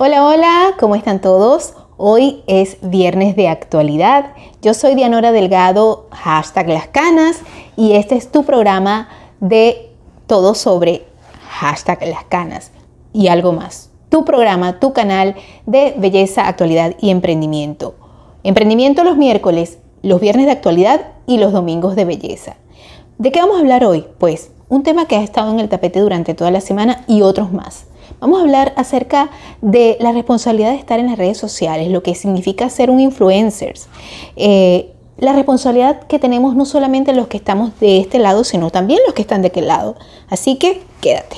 Hola, hola, ¿cómo están todos? Hoy es viernes de actualidad. Yo soy Dianora Delgado, hashtag Las Canas, y este es tu programa de todo sobre hashtag Las Canas y algo más. Tu programa, tu canal de belleza, actualidad y emprendimiento. Emprendimiento los miércoles, los viernes de actualidad y los domingos de belleza. ¿De qué vamos a hablar hoy? Pues un tema que ha estado en el tapete durante toda la semana y otros más. Vamos a hablar acerca de la responsabilidad de estar en las redes sociales, lo que significa ser un influencer. Eh, la responsabilidad que tenemos no solamente los que estamos de este lado, sino también los que están de aquel lado. Así que quédate.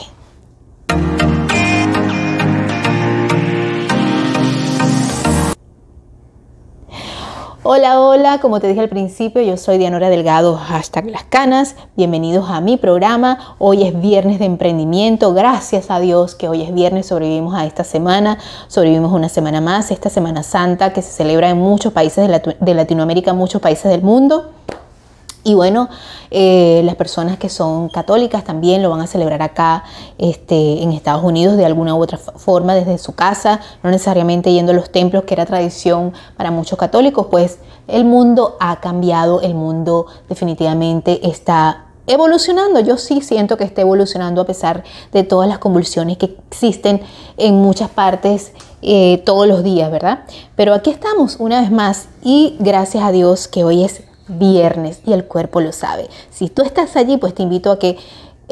Hola, hola, como te dije al principio, yo soy Dianora Delgado, hashtag Las Canas. Bienvenidos a mi programa. Hoy es viernes de emprendimiento. Gracias a Dios que hoy es viernes, sobrevivimos a esta semana, sobrevivimos una semana más, esta Semana Santa que se celebra en muchos países de, Latinoamérica, muchos países del mundo. Y bueno, eh, las personas que son católicas también lo van a celebrar acá este, en Estados Unidos de alguna u otra forma desde su casa, no necesariamente yendo a los templos, que era tradición para muchos católicos, pues el mundo ha cambiado, el mundo definitivamente está evolucionando. Yo sí siento que está evolucionando a pesar de todas las convulsiones que existen en muchas partes eh, todos los días, ¿verdad? Pero aquí estamos una vez más y gracias a Dios que hoy es viernes y el cuerpo lo sabe. Si tú estás allí, pues te invito a que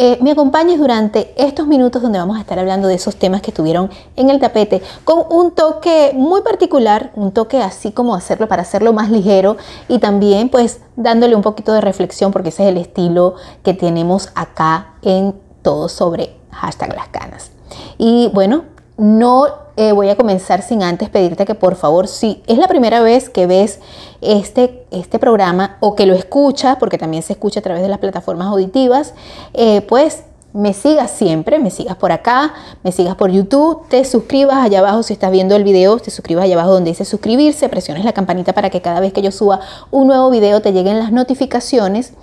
eh, me acompañes durante estos minutos donde vamos a estar hablando de esos temas que estuvieron en el tapete con un toque muy particular, un toque así como hacerlo para hacerlo más ligero y también pues dándole un poquito de reflexión porque ese es el estilo que tenemos acá en todo sobre hashtag las canas. Y bueno, no eh, voy a comenzar sin antes pedirte que por favor, si es la primera vez que ves este, este programa o que lo escuchas, porque también se escucha a través de las plataformas auditivas, eh, pues me sigas siempre, me sigas por acá, me sigas por YouTube, te suscribas allá abajo si estás viendo el video, te suscribas allá abajo donde dice suscribirse, presiones la campanita para que cada vez que yo suba un nuevo video te lleguen las notificaciones.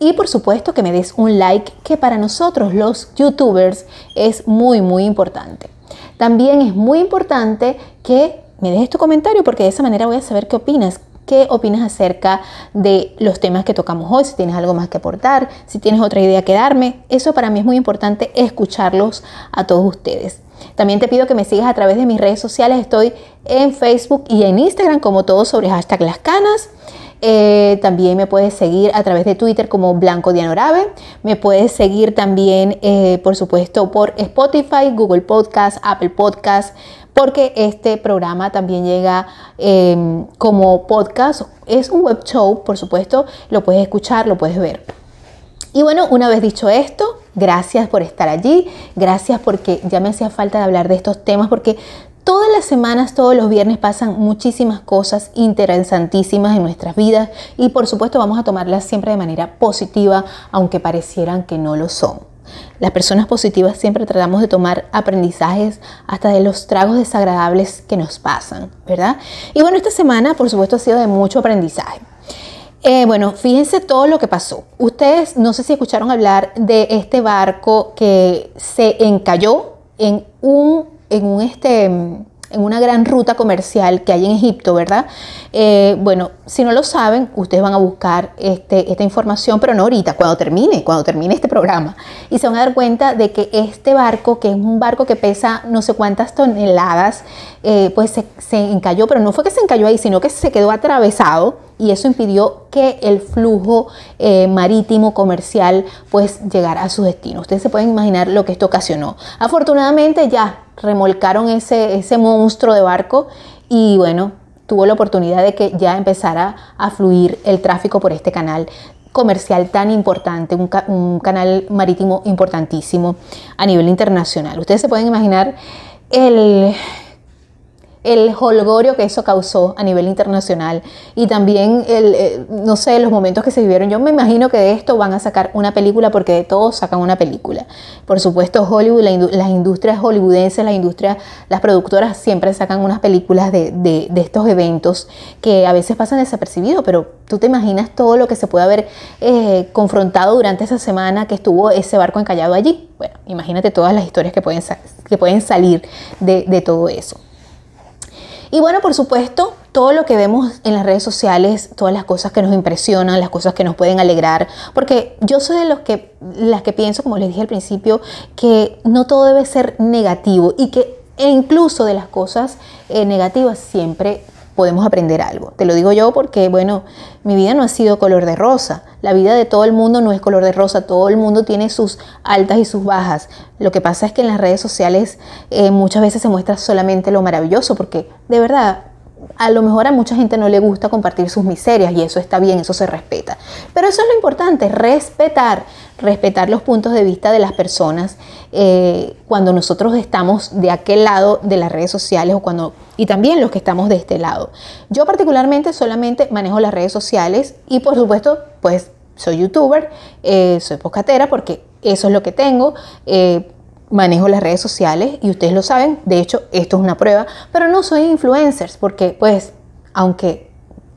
Y por supuesto que me des un like, que para nosotros los youtubers es muy, muy importante. También es muy importante que me dejes tu comentario porque de esa manera voy a saber qué opinas. ¿Qué opinas acerca de los temas que tocamos hoy? Si tienes algo más que aportar, si tienes otra idea que darme. Eso para mí es muy importante escucharlos a todos ustedes. También te pido que me sigas a través de mis redes sociales. Estoy en Facebook y en Instagram como todo sobre hashtag las canas. Eh, también me puedes seguir a través de Twitter como Blanco Dianorabe. Me puedes seguir también, eh, por supuesto, por Spotify, Google Podcast, Apple Podcast, porque este programa también llega em, como podcast. Es un web show, por supuesto, lo puedes escuchar, lo puedes ver. Y bueno, una vez dicho esto, gracias por estar allí, gracias porque ya me hacía falta hablar de estos temas porque Todas las semanas, todos los viernes pasan muchísimas cosas interesantísimas en nuestras vidas y por supuesto vamos a tomarlas siempre de manera positiva, aunque parecieran que no lo son. Las personas positivas siempre tratamos de tomar aprendizajes hasta de los tragos desagradables que nos pasan, ¿verdad? Y bueno, esta semana por supuesto ha sido de mucho aprendizaje. Eh, bueno, fíjense todo lo que pasó. Ustedes no sé si escucharon hablar de este barco que se encalló en un este en una gran ruta comercial que hay en Egipto, ¿verdad? Eh, bueno, si no lo saben, ustedes van a buscar este, esta información, pero no ahorita, cuando termine, cuando termine este programa. Y se van a dar cuenta de que este barco, que es un barco que pesa no sé cuántas toneladas, eh, pues se, se encalló, pero no fue que se encalló ahí, sino que se quedó atravesado y eso impidió que el flujo eh, marítimo comercial pues llegara a su destino. Ustedes se pueden imaginar lo que esto ocasionó. Afortunadamente ya remolcaron ese, ese monstruo de barco y bueno, tuvo la oportunidad de que ya empezara a fluir el tráfico por este canal comercial tan importante, un, un canal marítimo importantísimo a nivel internacional. Ustedes se pueden imaginar el, el holgorio que eso causó a nivel internacional y también el, eh, no sé, los momentos que se vivieron. Yo me imagino que de esto van a sacar una película porque de todo sacan una película. Por supuesto, Hollywood, las industrias hollywoodenses, las industrias, las productoras siempre sacan unas películas de, estos eventos que a veces pasan desapercibidos, pero tú te imaginas todo lo que se puede haber eh, confrontado durante esa semana que estuvo ese barco encallado allí. Bueno, imagínate todas las historias que pueden, que pueden salir de todo eso. Y bueno, por supuesto, todo lo que vemos en las redes sociales, todas las cosas que nos impresionan, las cosas que nos pueden alegrar, porque yo soy de los que, las que pienso, como les dije al principio, que no todo debe ser negativo y que e incluso de las cosas eh, negativas siempre podemos aprender algo. Te lo digo yo porque, bueno, mi vida no ha sido color de rosa. La vida de todo el mundo no es color de rosa. Todo el mundo tiene sus altas y sus bajas. Lo que pasa es que en las redes sociales eh, muchas veces se muestra solamente lo maravilloso porque, de verdad, a lo mejor a mucha gente no le gusta compartir sus miserias y eso está bien, eso se respeta. Pero eso es lo importante, respetar, respetar los puntos de vista de las personas eh, cuando nosotros estamos de aquel lado de las redes sociales o cuando y también los que estamos de este lado. Yo particularmente solamente manejo las redes sociales y por supuesto pues soy youtuber, eh, soy poscatera porque eso es lo que tengo. Eh, manejo las redes sociales y ustedes lo saben, de hecho esto es una prueba, pero no soy influencers porque pues aunque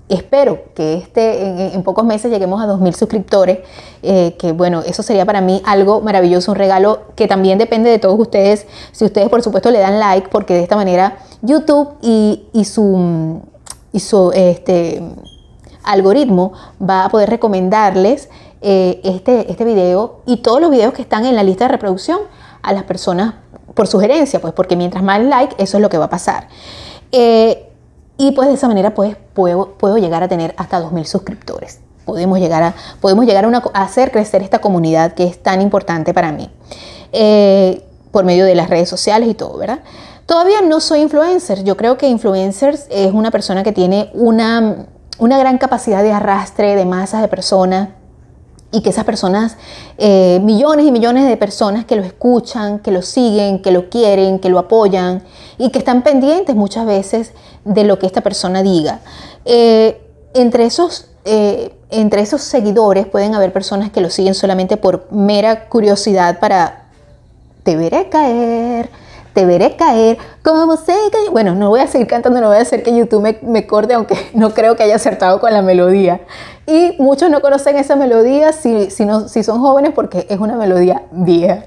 espero que este, en, pocos meses lleguemos a 2.000 suscriptores, eh, que bueno, eso sería para mí algo maravilloso, un regalo que también depende de todos ustedes, si ustedes por supuesto le dan like, porque de esta manera YouTube y, su, y su este, algoritmo va a poder recomendarles eh, este, este video y todos los videos que están en la lista de reproducción a las personas por sugerencia, pues porque mientras más like, eso es lo que va a pasar. Eh, y pues de esa manera pues puedo, puedo llegar a tener hasta 2.000 suscriptores. Podemos llegar, a, podemos llegar a, hacer crecer esta comunidad que es tan importante para mí. Eh, por medio de las redes sociales y todo, ¿verdad? Todavía no soy influencer. Yo creo que influencers es una persona que tiene una, una gran capacidad de arrastre de masas de personas y que esas personas, eh, millones y millones de personas que lo escuchan, que lo siguen, que lo quieren, que lo apoyan y que están pendientes muchas veces de lo que esta persona diga. Eh, entre, esos, eh, entre esos seguidores pueden haber personas que lo siguen solamente por mera curiosidad para te veré caer, te veré caer, como sé que... Bueno, no voy a seguir cantando, no voy a hacer que YouTube me, me corte, aunque no creo que haya acertado con la melodía. Y muchos no conocen esa melodía si, si, no, si son jóvenes porque es una melodía vieja.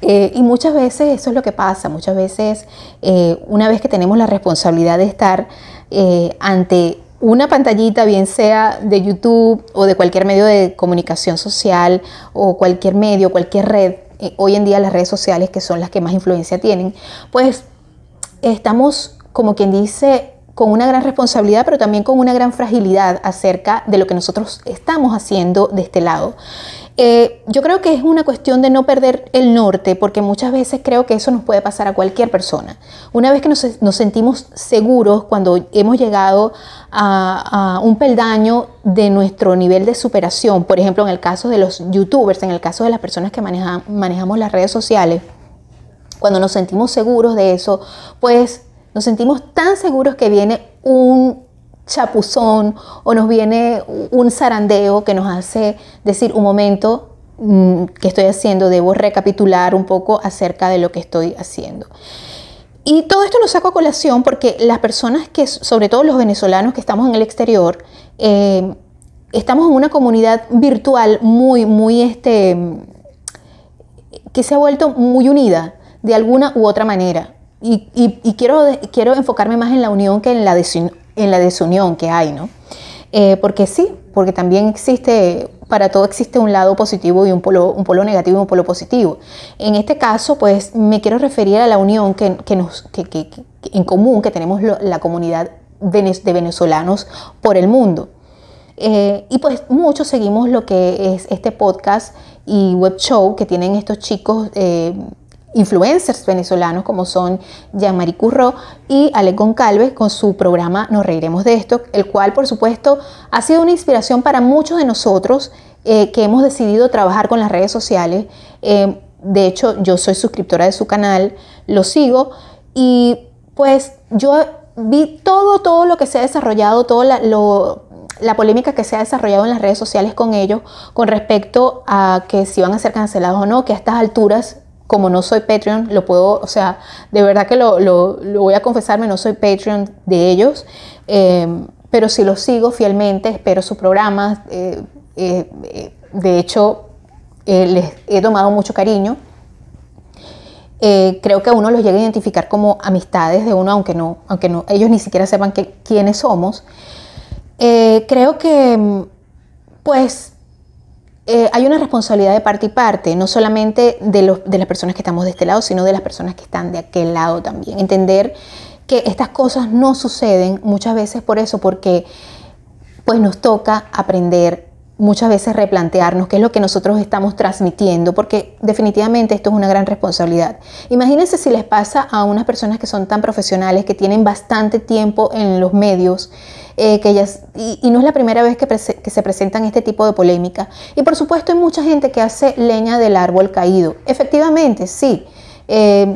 Eh, y muchas veces eso es lo que pasa, muchas veces eh, una vez que tenemos la responsabilidad de estar eh, ante una pantallita, bien sea de YouTube o de cualquier medio de comunicación social o cualquier medio, cualquier red, eh, hoy en día las redes sociales, que son las que más influencia tienen, pues estamos, como quien dice, con una gran responsabilidad, pero también con una gran fragilidad acerca de lo que nosotros estamos haciendo de este lado. Eh, yo creo que es una cuestión de no perder el norte, porque muchas veces creo que eso nos puede pasar a cualquier persona. Una vez que nos, sentimos seguros cuando hemos llegado a, un peldaño de nuestro nivel de superación, por ejemplo, en el caso de los youtubers, en el caso de las personas que manejamos las redes sociales, cuando nos sentimos seguros de eso, pues nos sentimos tan seguros que viene un chapuzón o nos viene un zarandeo que nos hace decir un momento mm, que estoy haciendo, debo recapitular un poco acerca de lo que estoy haciendo. Y todo esto lo saco a colación porque las personas que, sobre todo los venezolanos que estamos en el exterior, eh, estamos en una comunidad virtual muy, muy, este, que se ha vuelto muy unida de alguna u otra manera. Y, quiero, quiero enfocarme más en la unión que en la, en la desunión que hay, ¿no? Eh, porque sí, porque también existe, para todo existe un lado positivo y un polo, un polo negativo y un polo positivo. En este caso, pues me quiero referir a la unión que, nos, que, en común que tenemos la comunidad de venezolanos por el mundo. Eh, y pues muchos seguimos lo que es este podcast y web show que tienen estos chicos eh, influencers venezolanos como son Jean-Marie Curro y Alec Goncalves con su programa Nos Reiremos de esto, el cual por supuesto ha sido una inspiración para muchos de nosotros eh, que hemos decidido trabajar con las redes sociales. Eh, de hecho, yo soy suscriptora de su canal, lo sigo y pues yo vi todo, todo lo que se ha desarrollado, toda la, la polémica que se ha desarrollado en las redes sociales con ellos con respecto a que si van a ser cancelados o no, que a estas alturas como no soy Patreon, lo puedo, o sea, de verdad que lo, voy a confesarme, no soy Patreon de ellos, eh, pero sí los sigo fielmente, espero sus programas, eh, eh, de hecho les he tomado mucho cariño. Eh, creo que uno los llega a identificar como amistades de uno, aunque no, aunque no, ellos ni siquiera sepan que, quiénes somos. Eh, creo que, mm, pues, eh, hay una responsabilidad de parte y parte, no solamente de, de las personas que estamos de este lado, sino de las personas que están de aquel lado también. Entender que estas cosas no suceden muchas veces por eso, porque pues nos toca aprender muchas veces replantearnos qué es lo que nosotros estamos transmitiendo, porque definitivamente esto es una gran responsabilidad. Imagínense si les pasa a unas personas que son tan profesionales, que tienen bastante tiempo en los medios, eh, que ellas, y, no es la primera vez que, se presentan este tipo de polémica. Y por supuesto hay mucha gente que hace leña del árbol caído. Efectivamente, sí. Eh,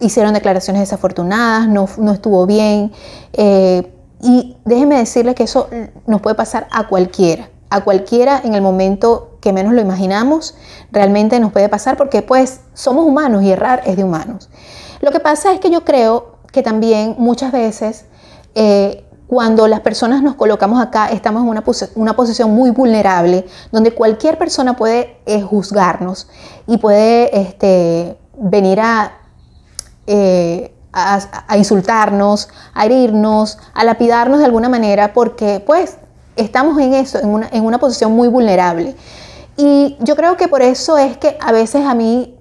hicieron declaraciones desafortunadas, no, estuvo bien. Eh, y déjenme decirles que eso nos puede pasar a cualquiera a cualquiera en el momento que menos lo imaginamos, realmente nos puede pasar porque pues somos humanos y errar es de humanos. Lo que pasa es que yo creo que también muchas veces eh, cuando las personas nos colocamos acá estamos en una, una posición muy vulnerable donde cualquier persona puede eh, juzgarnos y puede este, venir eh, a, a, insultarnos, a herirnos, a lapidarnos de alguna manera porque pues estamos en eso, en una, en una posición muy vulnerable. Y yo creo que por eso es que a veces a mí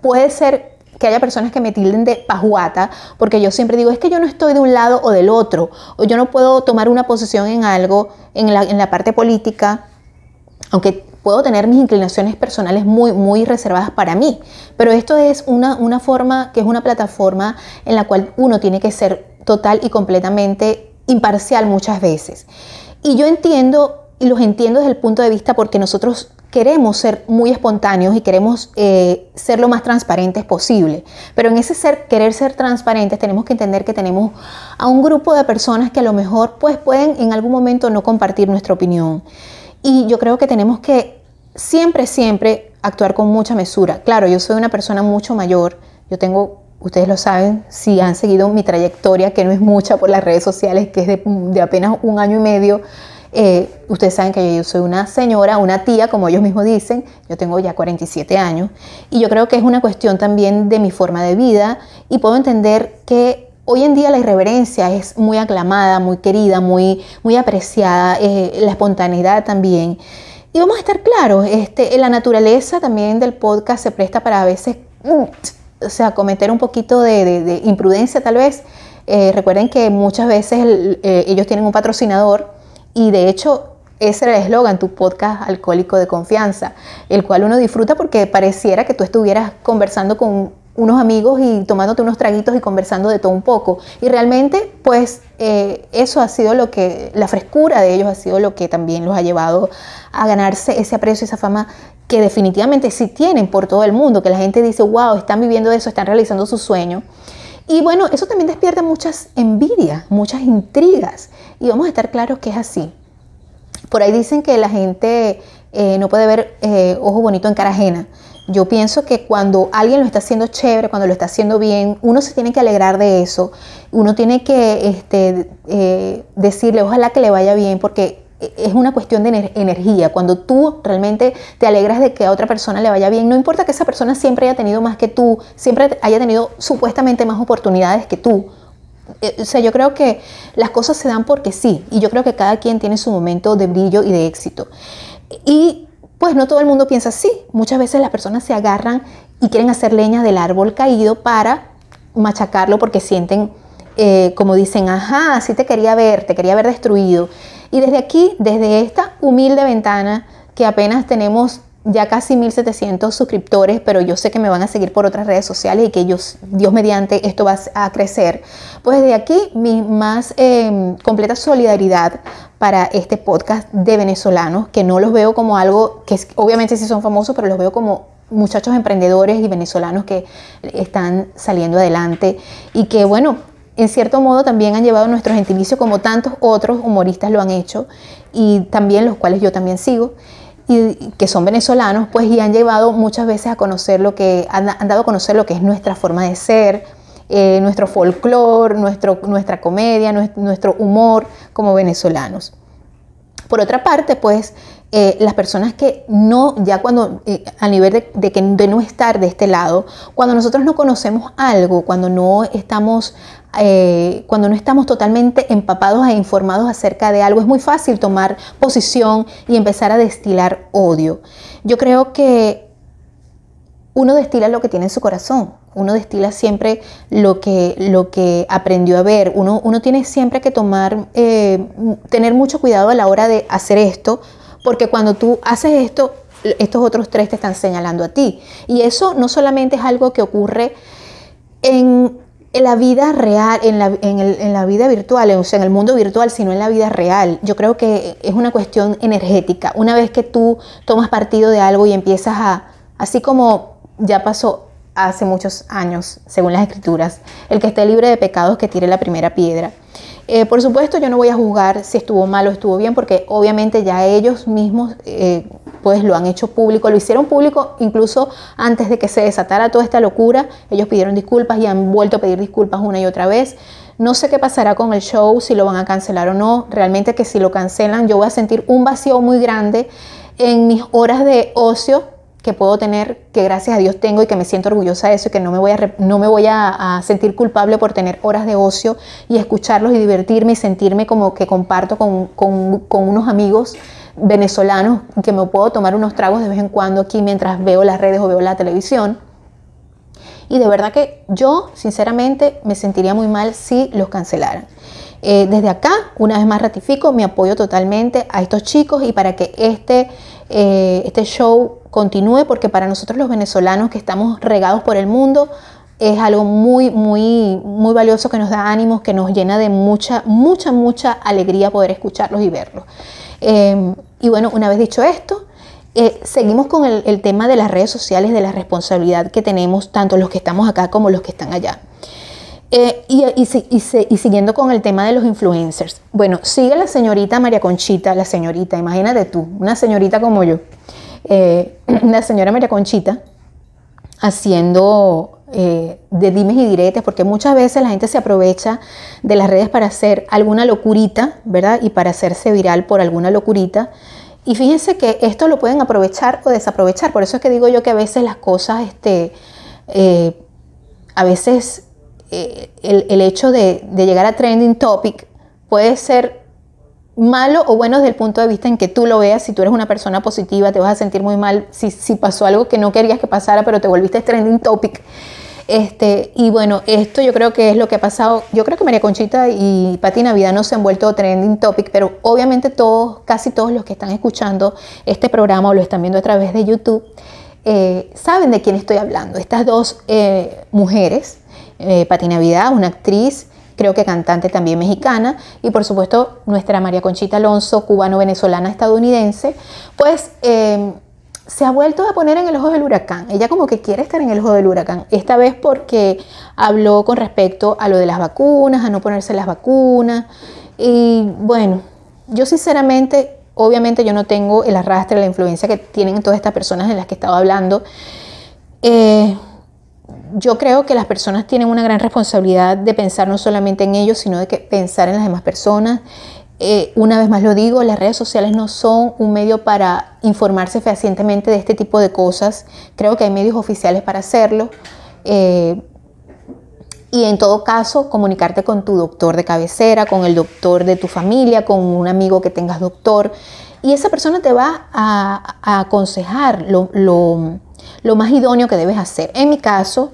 puede ser que haya personas que me tilden de pajuata, porque yo siempre digo, es que yo no estoy de un lado o del otro, o yo no puedo tomar una posición en algo, en la, en la parte política, aunque puedo tener mis inclinaciones personales muy, muy reservadas para mí, pero esto es una, una forma que es una plataforma en la cual uno tiene que ser total y completamente imparcial muchas veces. Y yo entiendo, y los entiendo desde el punto de vista porque nosotros queremos ser muy espontáneos y queremos eh, ser lo más transparentes posible. Pero en ese ser, querer ser transparentes tenemos que entender que tenemos a un grupo de personas que a lo mejor pues, pueden en algún momento no compartir nuestra opinión. Y yo creo que tenemos que siempre, siempre actuar con mucha mesura. Claro, yo soy una persona mucho mayor, yo tengo ustedes lo saben, si han seguido mi trayectoria, que no es mucha por las redes sociales, que es de, apenas un año y medio, eh, ustedes saben que yo soy una señora, una tía, como ellos mismos dicen, yo tengo ya 47 años, y yo creo que es una cuestión también de mi forma de vida, y puedo entender que hoy en día la irreverencia es muy aclamada, muy querida, muy, muy apreciada, eh, la espontaneidad también. Y vamos a estar claros, este, la naturaleza también del podcast se presta para a veces mm, o sea, cometer un poquito de, imprudencia tal vez. Eh, recuerden que muchas veces eh, ellos tienen un patrocinador y de hecho ese era el eslogan, tu podcast alcohólico de confianza, el cual uno disfruta porque pareciera que tú estuvieras conversando con unos amigos y tomándote unos traguitos y conversando de todo un poco. Y realmente, pues eh, eso ha sido lo que, la frescura de ellos ha sido lo que también los ha llevado a ganarse ese aprecio, esa fama que definitivamente sí tienen por todo el mundo, que la gente dice, wow, están viviendo eso, están realizando su sueño. Y bueno, eso también despierta muchas envidias, muchas intrigas. Y vamos a estar claros que es así. Por ahí dicen que la gente eh, no puede ver eh, ojo bonito en cara ajena. Yo pienso que cuando alguien lo está haciendo chévere, cuando lo está haciendo bien, uno se tiene que alegrar de eso. Uno tiene que este, eh, decirle, ojalá que le vaya bien, porque es una cuestión de energía. Cuando tú realmente te alegras de que a otra persona le vaya bien, no importa que esa persona siempre haya tenido más que tú, siempre haya tenido supuestamente más oportunidades que tú. Eh, o sea, yo creo que las cosas se dan porque sí, y yo creo que cada quien tiene su momento de brillo y de éxito. Y pues no todo el mundo piensa así. Muchas veces las personas se agarran y quieren hacer leña del árbol caído para machacarlo porque sienten, eh, como dicen, ajá, sí te quería ver, te quería ver destruido. Y desde aquí, desde esta humilde ventana, que apenas tenemos ya casi 1700 suscriptores, pero yo sé que me van a seguir por otras redes sociales y que ellos, Dios mediante, esto va a crecer. Pues desde aquí mi más em, completa solidaridad para este podcast de venezolanos, que no los veo como algo que obviamente sí son famosos, pero los veo como muchachos emprendedores y venezolanos que están saliendo adelante y que bueno, en cierto modo también han llevado nuestro gentilicio como tantos otros humoristas lo han hecho y también los cuales yo también sigo y que son venezolanos pues y han llevado muchas veces a conocer lo que han, dado a conocer lo que es nuestra forma de ser eh, nuestro folclore nuestro, nuestra comedia nuestro, humor como venezolanos. Por otra parte, pues eh, las personas que no, ya cuando, eh, a nivel de, que, de no estar de este lado, cuando nosotros no conocemos algo, cuando no estamos, eh, cuando no estamos totalmente empapados e informados acerca de algo, es muy fácil tomar posición y empezar a destilar odio. Yo creo que uno destila lo que tiene en su corazón. Uno destila siempre lo que, lo que aprendió a ver. Uno, uno tiene siempre que tomar, tener mucho cuidado a la hora de hacer esto, porque cuando tú haces esto, estos otros tres te están señalando a ti. Y eso no solamente es algo que ocurre en, la vida real, en la, vida virtual, o sea, en el mundo virtual, sino en la vida real. Yo creo que es una cuestión energética. Una vez que tú tomas partido de algo y empiezas a, así como ya pasó hace muchos años, según las escrituras, el que esté libre de pecados que tire la primera piedra. Eh, por supuesto, yo no voy a juzgar si estuvo mal o estuvo bien, porque obviamente ya ellos mismos eh, pues lo han hecho público, lo hicieron público incluso antes de que se desatara toda esta locura. Ellos pidieron disculpas y han vuelto a pedir disculpas una y otra vez. No sé qué pasará con el show, si lo van a cancelar o no. Realmente que si lo cancelan yo voy a sentir un vacío muy grande en mis horas de ocio que puedo tener, que gracias a Dios tengo y que me siento orgullosa de eso y que no me voy a, no me voy a, sentir culpable por tener horas de ocio y escucharlos y divertirme y sentirme como que comparto con, con unos amigos venezolanos que me puedo tomar unos tragos de vez en cuando aquí mientras veo las redes o veo la televisión. Y de verdad que yo, sinceramente, me sentiría muy mal si los cancelaran. Eh, desde acá, una vez más ratifico mi apoyo totalmente a estos chicos y para que este, eh, este show continúe, porque para nosotros los venezolanos que estamos regados por el mundo, es algo muy, muy, muy valioso que nos da ánimos, que nos llena de mucha, mucha, mucha alegría poder escucharlos y verlos. Em, y bueno, una vez dicho esto, eh, seguimos con el, el, tema de las redes sociales, de la responsabilidad que tenemos tanto los que estamos acá como los que están allá. Eh, y, siguiendo con el tema de los influencers. Bueno, sigue la señorita María Conchita, la señorita, imagínate tú, una señorita como yo, eh, señora María Conchita, haciendo eh, dimes y diretes, porque muchas veces la gente se aprovecha de las redes para hacer alguna locurita, ¿verdad? Y para hacerse viral por alguna locurita. Y fíjense que esto lo pueden aprovechar o desaprovechar. Por eso es que digo yo que a veces las cosas, este, a veces eh, el, hecho de, llegar a trending topic puede ser malo o bueno desde el punto de vista en que tú lo veas. Si tú eres una persona positiva, te vas a sentir muy mal si, pasó algo que no querías que pasara, pero te volviste trending topic. Este, y bueno, esto yo creo que es lo que ha pasado. Yo creo que María Conchita y Pati Navidad no se han vuelto trending topic, pero obviamente todos, casi todos los que están escuchando este programa o lo están viendo a través de YouTube, eh, saben de quién estoy hablando. Estas dos eh, mujeres eh, Pati una actriz, creo que cantante también mexicana, y por supuesto nuestra María Conchita Alonso, cubano-venezolana estadounidense, pues eh, se ha vuelto a poner en el ojo del huracán. Ella como que quiere estar en el ojo del huracán, esta vez porque habló con respecto a lo de las vacunas, a no ponerse las vacunas, y bueno, yo sinceramente, obviamente yo no tengo el arrastre, la influencia que tienen todas estas personas de las que estaba hablando. Eh, yo creo que las personas tienen una gran responsabilidad de pensar no solamente en ellos, sino de que pensar en las demás personas. Eh, una vez más lo digo, las redes sociales no son un medio para informarse fehacientemente de este tipo de cosas. Creo que hay medios oficiales para hacerlo. Eh, y en todo caso, comunicarte con tu doctor de cabecera, con el doctor de tu familia, con un amigo que tengas doctor. Y esa persona te va a, aconsejar lo, lo más idóneo que debes hacer. En mi caso,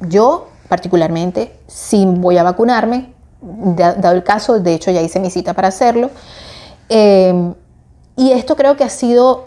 yo particularmente, si voy a vacunarme, dado el caso, de hecho ya hice mi cita para hacerlo. Eh, y esto creo que ha sido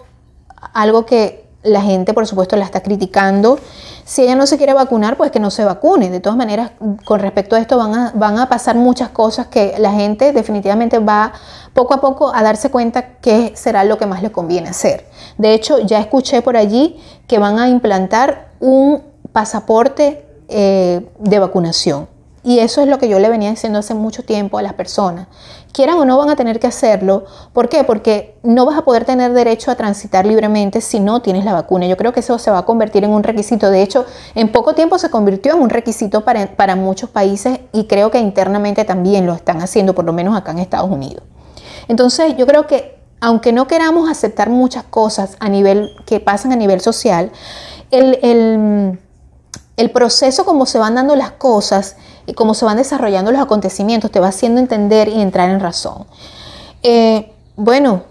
algo que la gente, por supuesto, la está criticando. Si ella no se quiere vacunar, pues que no se vacune. De todas maneras, con respecto a esto van a, van a pasar muchas cosas que la gente definitivamente va poco a poco a darse cuenta qué será lo que más le conviene hacer. De hecho, ya escuché por allí que van a implantar un pasaporte eh, de vacunación. Y eso es lo que yo le venía diciendo hace mucho tiempo a las personas. Quieran o no van a tener que hacerlo. Porque no vas a poder tener derecho a transitar libremente si no tienes la vacuna. Yo creo que eso se va a convertir en un requisito. De hecho, en poco tiempo se convirtió en un requisito para, para muchos países y creo que internamente también lo están haciendo, por lo menos acá en Estados Unidos. Entonces, yo creo que aunque no queramos aceptar muchas cosas a nivel que pasan a nivel social, el, proceso como se van dando las cosas y cómo se van desarrollando los acontecimientos te va haciendo entender y entrar en razón. Eh, bueno,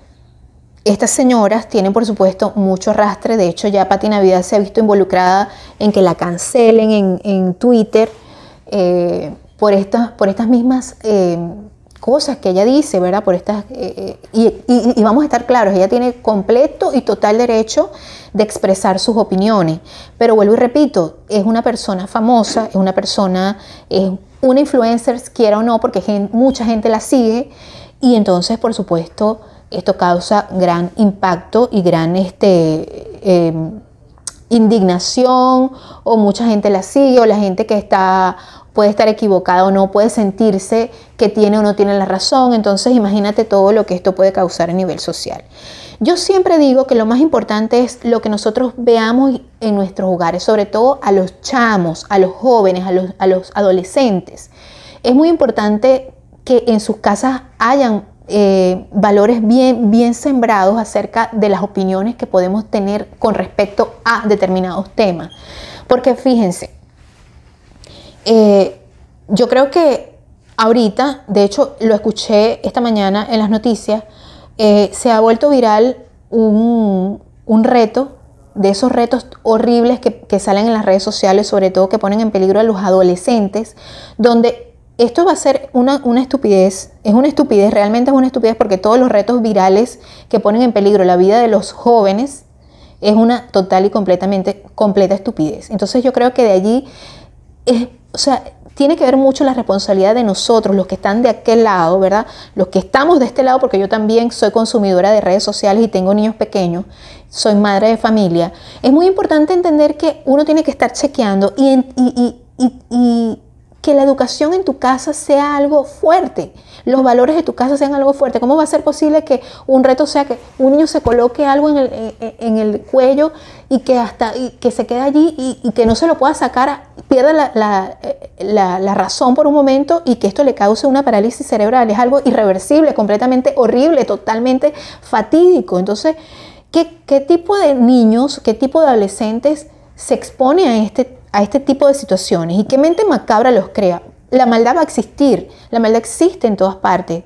estas señoras tienen, por supuesto, mucho arrastre. De hecho, ya Pati Navidad se ha visto involucrada en que la cancelen en, Twitter eh, por, estas, por estas mismas eh, cosas que ella dice, ¿verdad? Por estas, eh, y, vamos a estar claros, ella tiene completo y total derecho de expresar sus opiniones. Pero vuelvo y repito, es una persona famosa, es una persona, es una influencer, quiera o no, porque mucha gente la sigue. Y entonces, por supuesto, esto causa gran impacto y gran este, em, indignación, o mucha gente la sigue, o la gente que está puede estar equivocada o no, puede sentirse que tiene o no tiene la razón. Entonces imagínate todo lo que esto puede causar a nivel social. Yo siempre digo que lo más importante es lo que nosotros veamos en nuestros hogares, sobre todo a los chamos, a los jóvenes, a los, a los adolescentes. Es muy importante que en sus casas hayan eh, valores bien, bien sembrados acerca de las opiniones que podemos tener con respecto a determinados temas. Porque fíjense, eh, yo creo que ahorita, de hecho lo escuché esta mañana en las noticias, eh, se ha vuelto viral un, reto de esos retos horribles que, que, salen en las redes sociales, sobre todo que ponen en peligro a los adolescentes, donde esto va a ser una, estupidez, es una estupidez, realmente es una estupidez porque todos los retos virales que ponen en peligro la vida de los jóvenes es una total y completamente completa estupidez. Entonces yo creo que de allí, es, o sea, tiene que ver mucho la responsabilidad de nosotros, los que están de aquel lado, ¿verdad? Los que estamos de este lado, porque yo también soy consumidora de redes sociales y tengo niños pequeños, soy madre de familia. Es muy importante entender que uno tiene que estar chequeando y, y que la educación en tu casa sea algo fuerte, los valores de tu casa sean algo fuerte. ¿Cómo va a ser posible que un reto sea que un niño se coloque algo en el, cuello y que, hasta, y que se quede allí y, que no se lo pueda sacar, pierda la, la, razón por un momento y que esto le cause una parálisis cerebral? Es algo irreversible, completamente horrible, totalmente fatídico. Entonces, ¿qué, qué tipo de niños, qué tipo de adolescentes se expone a este a este tipo de situaciones y qué mente macabra los crea. La maldad va a existir, la maldad existe en todas partes.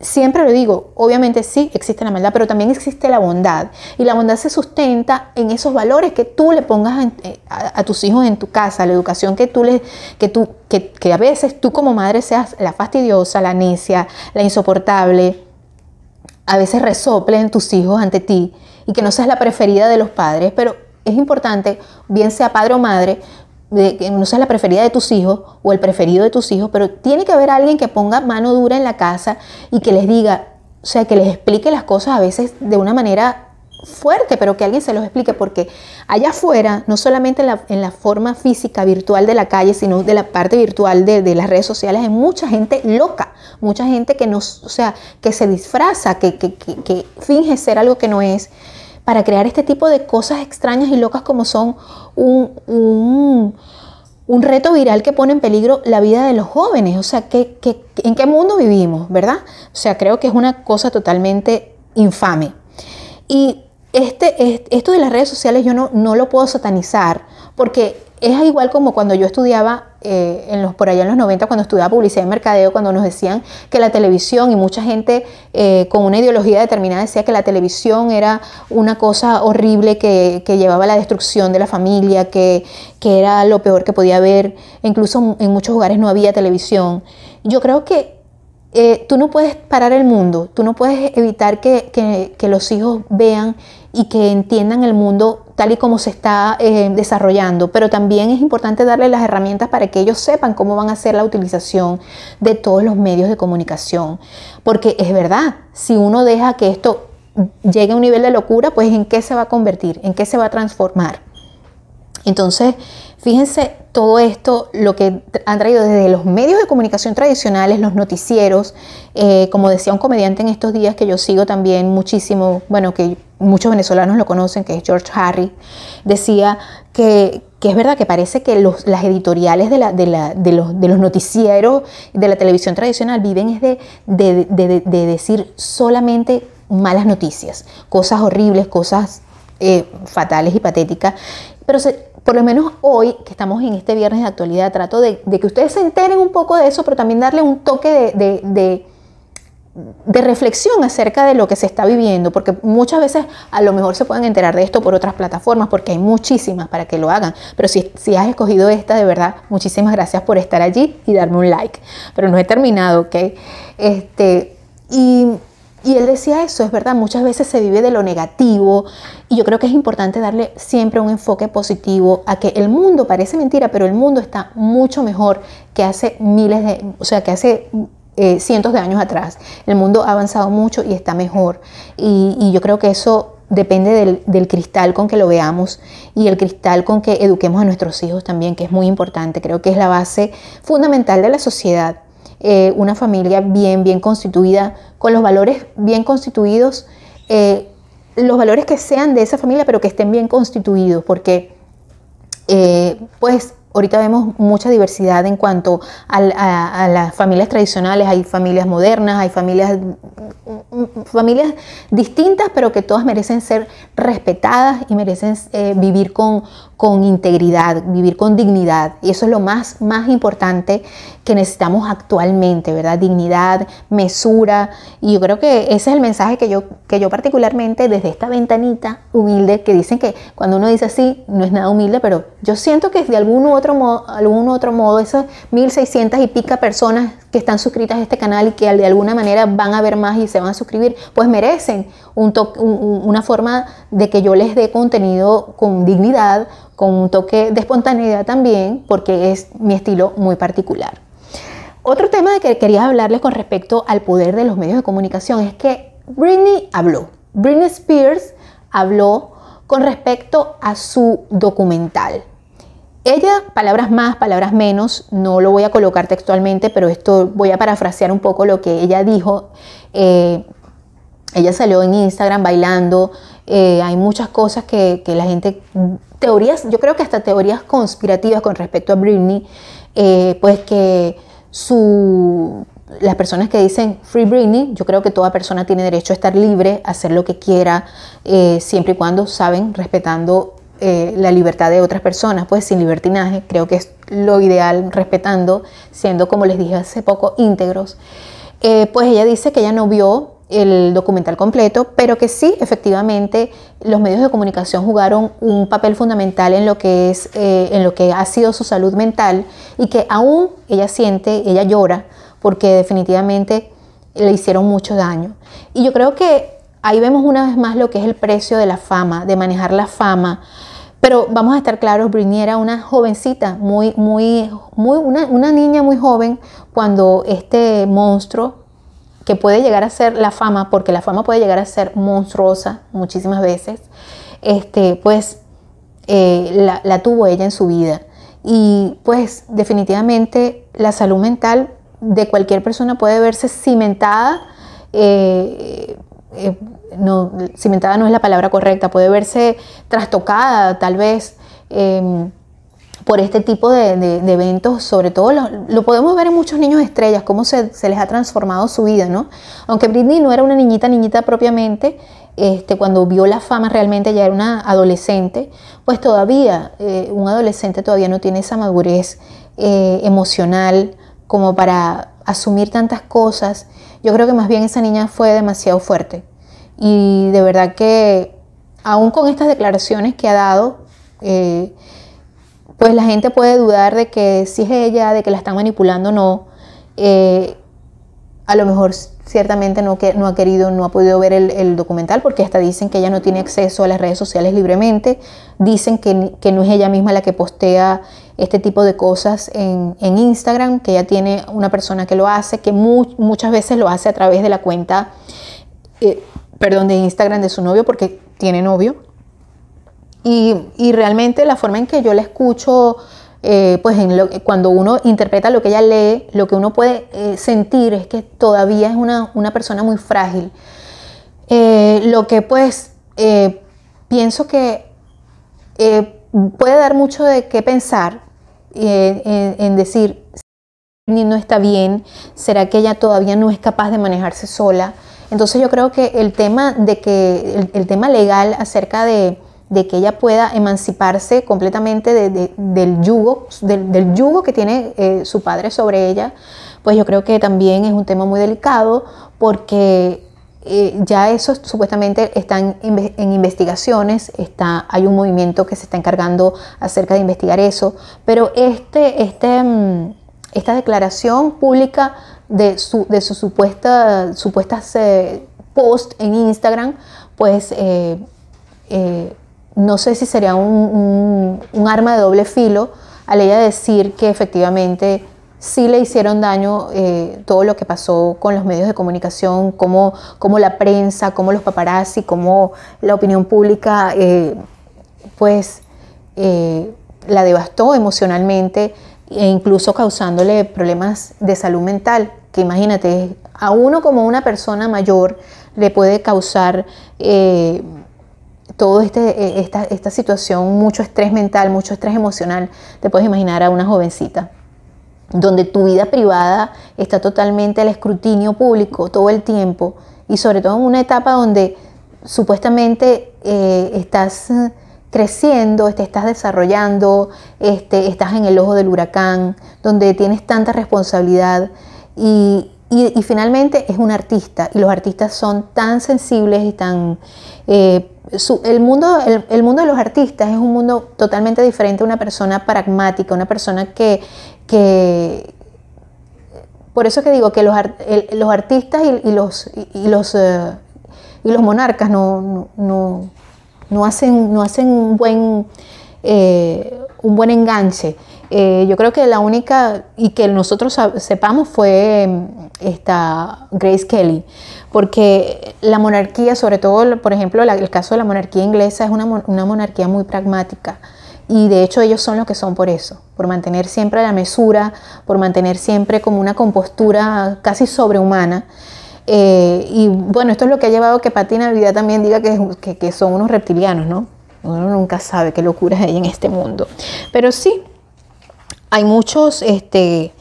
Siempre lo digo, obviamente sí existe la maldad, pero también existe la bondad. Y la bondad se sustenta en esos valores que tú le pongas eh, a, tus hijos en tu casa, la educación que tú les, que tú, que, que a veces tú como madre seas la fastidiosa, la necia, la insoportable, a veces resoplen tus hijos ante ti y que no seas la preferida de los padres, pero es importante, bien sea padre o madre, que no sea la preferida de tus hijos o el preferido de tus hijos, pero tiene que haber alguien que ponga mano dura en la casa y que les diga, o sea, que les explique las cosas a veces de una manera fuerte, pero que alguien se los explique, porque allá afuera, no solamente en la, forma física virtual de la calle, sino de la parte virtual de, las redes sociales, hay mucha gente loca, mucha gente que nos, o sea, que se disfraza, que, que, que finge ser algo que no es para crear este tipo de cosas extrañas y locas como son un, un, reto viral que pone en peligro la vida de los jóvenes. O sea, ¿qué, en qué mundo vivimos, verdad? O sea, creo que es una cosa totalmente infame. Y este, esto de las redes sociales yo no, no lo puedo satanizar porque es igual como cuando yo estudiaba eh, en los, por allá en los 90, cuando estudiaba publicidad y mercadeo, cuando nos decían que la televisión y mucha gente eh, con una ideología determinada decía que la televisión era una cosa horrible que, llevaba a la destrucción de la familia, que, era lo peor que podía haber. Incluso en muchos lugares no había televisión. Yo creo que eh, tú no puedes parar el mundo, tú no puedes evitar que, que los hijos vean y que entiendan el mundo tal y como se está eh, desarrollando, pero también es importante darles las herramientas para que ellos sepan cómo van a hacer la utilización de todos los medios de comunicación. Porque es verdad, si uno deja que esto llegue a un nivel de locura, pues en qué se va a convertir, en qué se va a transformar. Entonces, fíjense todo esto, lo que han traído desde los medios de comunicación tradicionales, los noticieros, eh, como decía un comediante en estos días que yo sigo también muchísimo, bueno, que muchos venezolanos lo conocen, que es George Harry, decía que, es verdad que parece que las editoriales de, los, noticieros de la televisión tradicional viven es de, de decir solamente malas noticias, cosas horribles, cosas eh, fatales y patéticas. Pero por lo menos hoy, que estamos en este viernes de actualidad, trato de, que ustedes se enteren un poco de eso, pero también darle un toque de reflexión acerca de lo que se está viviendo, porque muchas veces a lo mejor se pueden enterar de esto por otras plataformas, porque hay muchísimas para que lo hagan, pero si, si has escogido esta, de verdad, muchísimas gracias por estar allí y darme un like. Pero no he terminado, ¿ok? Este, y, y él decía eso, es verdad, muchas veces se vive de lo negativo y yo creo que es importante darle siempre un enfoque positivo a que el mundo parece mentira, pero el mundo está mucho mejor que hace miles de, o sea, que hace eh, cientos de años atrás. El mundo ha avanzado mucho y está mejor. Y, yo creo que eso depende del, cristal con que lo veamos y el cristal con que eduquemos a nuestros hijos también, que es muy importante. Creo que es la base fundamental de la sociedad. Eh, una familia bien, bien constituida, con los valores bien constituidos, eh, los valores que sean de esa familia, pero que estén bien constituidos, porque pues Ahorita vemos mucha diversidad en cuanto a, las familias tradicionales, hay familias modernas, hay familias, familias distintas, pero que todas merecen ser respetadas y merecen eh, vivir con, con integridad, vivir con dignidad. Y eso es lo más, más importante que necesitamos actualmente, ¿verdad? Dignidad, mesura. Y yo creo que ese es el mensaje que yo, que yo particularmente desde esta ventanita humilde, que dicen que cuando uno dice así, no es nada humilde, pero yo siento que de algún otro modo, algún otro modo esas 1600 y pica personas que están suscritas a este canal y que de alguna manera van a ver más y se van a suscribir, pues merecen un una forma de que yo les dé contenido con dignidad, con un toque de espontaneidad también, porque es mi estilo muy particular. Otro tema de que quería hablarles con respecto al poder de los medios de comunicación es que Britney habló. Britney Spears habló con respecto a su documental. Ella, palabras más, palabras menos, no lo voy a colocar textualmente, pero esto voy a parafrasear un poco lo que ella dijo. Eh, ella salió en Instagram bailando, eh, hay muchas cosas que, la gente, teorías, yo creo que hasta teorías conspirativas con respecto a Britney, eh, pues que su, las personas que dicen Free Britney, yo creo que toda persona tiene derecho a estar libre, a hacer lo que quiera, eh, siempre y cuando saben, respetando la libertad de otras personas, pues sin libertinaje, creo que es lo ideal, respetando, siendo, como les dije hace poco, íntegros. pues ella dice que ella no vio el documental completo, pero que sí, efectivamente, los medios de comunicación jugaron un papel fundamental en lo que es, eh, en lo que ha sido su salud mental y que aún ella siente, ella llora, porque definitivamente le hicieron mucho daño. Y yo creo que ahí vemos una vez más lo que es el precio de la fama, de manejar la fama. Pero vamos a estar claros, Britney era una jovencita, muy, muy, muy, una, una niña muy joven cuando este monstruo que puede llegar a ser la fama, porque la fama puede llegar a ser monstruosa muchísimas veces, este, pues eh, la, tuvo ella en su vida. Y pues definitivamente la salud mental de cualquier persona puede verse cimentada, eh, eh, no, cimentada no es la palabra correcta, puede verse trastocada tal vez em, por este tipo de, eventos, sobre todo lo, podemos ver en muchos niños estrellas, cómo se, les ha transformado su vida, ¿no? Aunque Britney no era una niñita, niñita propiamente, este, cuando vio la fama realmente ya era una adolescente, pues todavía, eh, un adolescente todavía no tiene esa madurez eh, emocional como para asumir tantas cosas. Yo creo que más bien esa niña fue demasiado fuerte. Y de verdad que, aún con estas declaraciones que ha dado, eh, pues la gente puede dudar de que si es ella, de que la están manipulando o no. Eh, a lo mejor ciertamente no, no, ha querido, no ha podido ver el, documental porque hasta dicen que ella no tiene acceso a las redes sociales libremente, dicen que, no es ella misma la que postea este tipo de cosas en, Instagram, que ella tiene una persona que lo hace, que muchas veces lo hace a través de la cuenta, eh, perdón, de Instagram de su novio porque tiene novio. Y, realmente la forma en que yo la escucho, eh, pues cuando uno interpreta lo que ella lee, lo que uno puede eh, sentir es que todavía es una, persona muy frágil. Eh, lo que pues pienso que puede dar mucho de qué pensar en, en decir, no está bien, será que ella todavía no es capaz de manejarse sola. Entonces yo creo que el tema de que el, tema legal acerca de, que ella pueda emanciparse completamente del yugo, del, yugo que tiene eh, su padre sobre ella, pues yo creo que también es un tema muy delicado porque eh, ya eso supuestamente están en investigaciones, está, hay un movimiento que se está encargando acerca de investigar eso, pero este, este, mm, esta declaración pública de su, de su supuesta, supuestas eh, post en Instagram, pues no sé si sería un, arma de doble filo al ella decir que efectivamente sí le hicieron daño eh, todo lo que pasó con los medios de comunicación, como la prensa, como los paparazzi, como la opinión pública, eh, pues eh, la devastó emocionalmente e incluso causándole problemas de salud mental, que imagínate, a uno como una persona mayor le puede causar toda este, esta, esta situación, mucho estrés mental, mucho estrés emocional, te puedes imaginar a una jovencita donde tu vida privada está totalmente al escrutinio público todo el tiempo y sobre todo en una etapa donde supuestamente eh, estás creciendo, te estás desarrollando, este, estás en el ojo del huracán, donde tienes tanta responsabilidad y, finalmente es un artista y los artistas son tan sensibles y tan... Eh, el, mundo, el, mundo de los artistas es un mundo totalmente diferente a una persona pragmática, una persona que, que por eso que digo que los, los artistas y, los, y, los, eh, y los monarcas no, no, hacen, no hacen un buen, eh, un buen enganche. Eh, yo creo que la única, y que nosotros sepamos, fue esta Grace Kelly, porque la monarquía, sobre todo, por ejemplo, el caso de la monarquía inglesa, es una, una monarquía muy pragmática. Y de hecho ellos son los que son por eso, por mantener siempre la mesura, por mantener siempre como una compostura casi sobrehumana. Eh, y bueno, esto es lo que ha llevado a que Pati Navidad también diga que, que, son unos reptilianos, ¿no? Uno nunca sabe qué locuras hay en este mundo. Pero sí, hay muchos, este,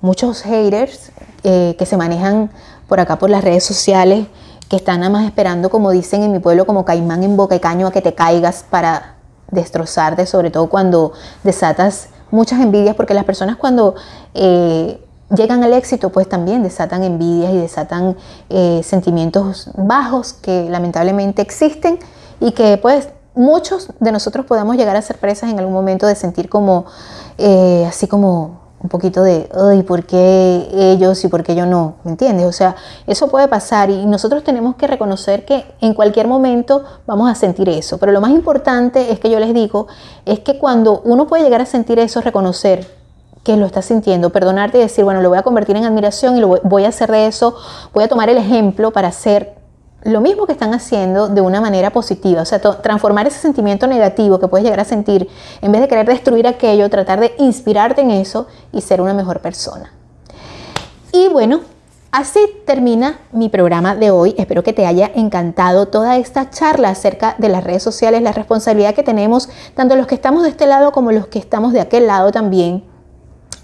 muchos haters eh, que se manejan por acá por las redes sociales, que están nada más esperando, como dicen en mi pueblo, como caimán en boca y caño a que te caigas para destrozarte, sobre todo cuando desatas muchas envidias, porque las personas cuando eh, llegan al éxito, pues también desatan envidias y desatan eh, sentimientos bajos que lamentablemente existen y que pues muchos de nosotros podemos llegar a ser presas en algún momento de sentir como, eh, así como un poquito de, ay, ¿por qué ellos y por qué yo no? ¿Me entiendes? O sea, eso puede pasar y nosotros tenemos que reconocer que en cualquier momento vamos a sentir eso. Pero lo más importante es que yo les digo, es que cuando uno puede llegar a sentir eso, reconocer que lo está sintiendo, perdonarte y decir, bueno, lo voy a convertir en admiración y lo voy a hacer de eso, voy a tomar el ejemplo para hacer lo mismo que están haciendo de una manera positiva, o sea, transformar ese sentimiento negativo que puedes llegar a sentir, en vez de querer destruir aquello, tratar de inspirarte en eso y ser una mejor persona. Y bueno, así termina mi programa de hoy. Espero que te haya encantado toda esta charla acerca de las redes sociales, la responsabilidad que tenemos, tanto los que estamos de este lado como los que estamos de aquel lado también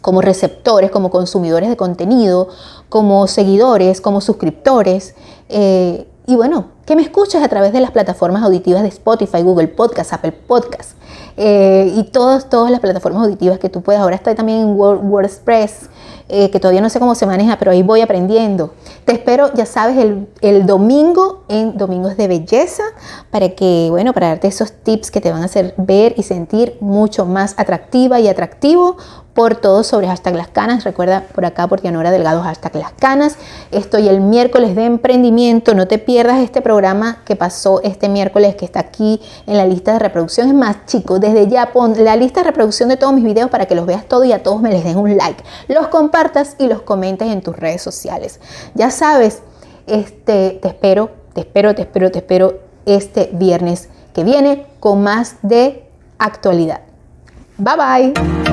como receptores, como consumidores de contenido, como seguidores, como suscriptores. Eh, y bueno, que me escuches a través de las plataformas auditivas de Spotify, Google Podcast, Apple Podcast eh, y todas, todas las plataformas auditivas que tú puedas. Ahora estoy también en WordPress, eh, que todavía no sé cómo se maneja, pero ahí voy aprendiendo. Te espero, ya sabes, el, el, domingo en Domingos de Belleza para que, bueno, para darte esos tips que te van a hacer ver y sentir mucho más atractiva y atractivo por todo sobre hashtag las canas. Recuerda por acá por Dianora Delgado hashtag las canas. Estoy el miércoles de emprendimiento. No te pierdas este programa que pasó este miércoles que está aquí en la lista de reproducción. Es más, chicos, desde ya pon la lista de reproducción de todos mis videos para que los veas todo y a todos me les den un like. Los compartas y los comentes en tus redes sociales. Ya sabes, este, te espero, te espero, te espero, te espero este viernes que viene con más de actualidad. Bye bye.